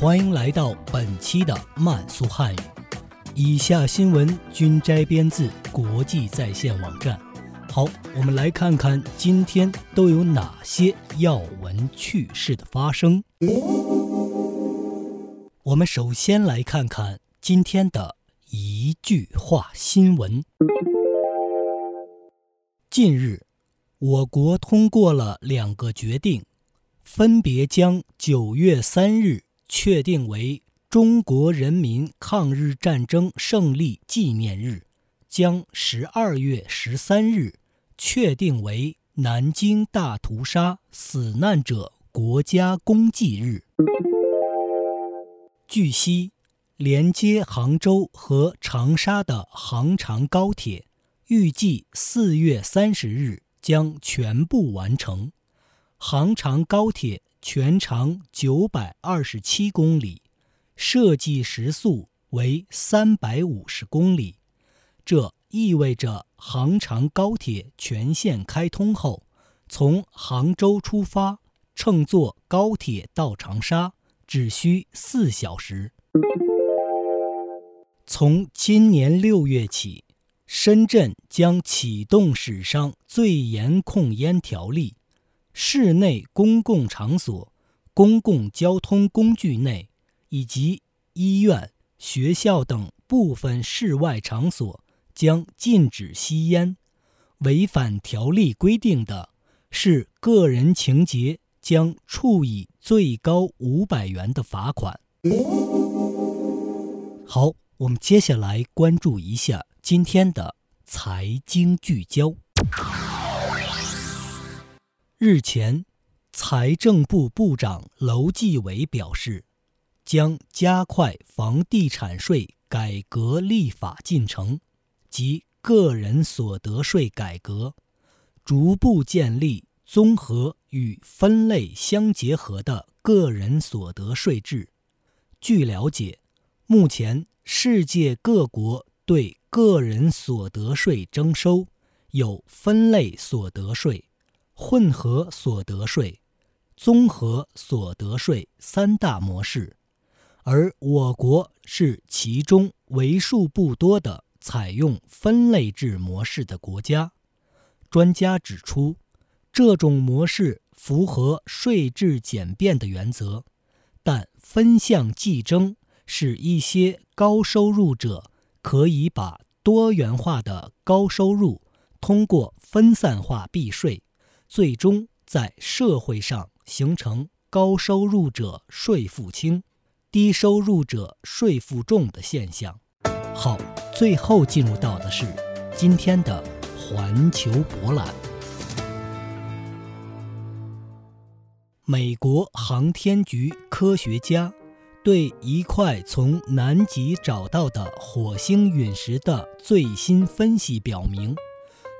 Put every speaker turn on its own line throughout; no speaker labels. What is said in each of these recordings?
欢迎来到本期的慢速汉语。以下新闻均摘编自国际在线网站。好，我们来看看今天都有哪些要闻趣事的发生。我们首先来看看今天的一句话新闻。近日。我国通过了两个决定，分别将九月三日确定为中国人民抗日战争胜利纪念日，将十二月十三日确定为南京大屠杀死难者国家公祭日。据悉，连接杭州和长沙的杭长高铁预计四月三十日。将全部完成。杭长高铁全长九百二十七公里，设计时速为三百五十公里。这意味着杭长高铁全线开通后，从杭州出发，乘坐高铁到长沙只需四小时。从今年六月起。深圳将启动史上最严控烟条例，室内公共场所、公共交通工具内以及医院、学校等部分室外场所将禁止吸烟。违反条例规定的，是个人情节，将处以最高五百元的罚款。好，我们接下来关注一下。今天的财经聚焦。日前，财政部部长楼继伟表示，将加快房地产税改革立法进程及个人所得税改革，逐步建立综合与分类相结合的个人所得税制。据了解，目前世界各国对个人所得税征收有分类所得税、混合所得税、综合所得税三大模式，而我国是其中为数不多的采用分类制模式的国家。专家指出，这种模式符合税制简便的原则，但分项计征使一些高收入者。可以把多元化的高收入通过分散化避税，最终在社会上形成高收入者税负轻、低收入者税负重的现象。好，最后进入到的是今天的环球博览。美国航天局科学家。对一块从南极找到的火星陨石的最新分析表明，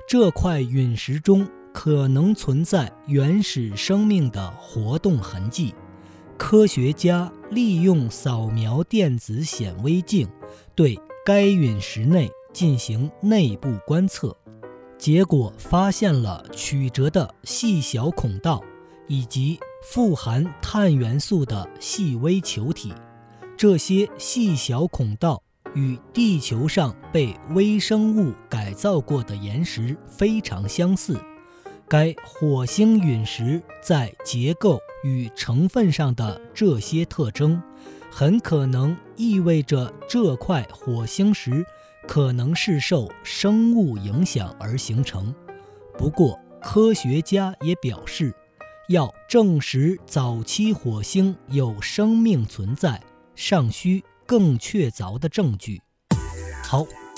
这块陨石中可能存在原始生命的活动痕迹。科学家利用扫描电子显微镜对该陨石内进行内部观测，结果发现了曲折的细小孔道以及。富含碳元素的细微球体，这些细小孔道与地球上被微生物改造过的岩石非常相似。该火星陨石在结构与成分上的这些特征，很可能意味着这块火星石可能是受生物影响而形成。不过，科学家也表示。要证实早期火星有生命存在，尚需更确凿的证据。好，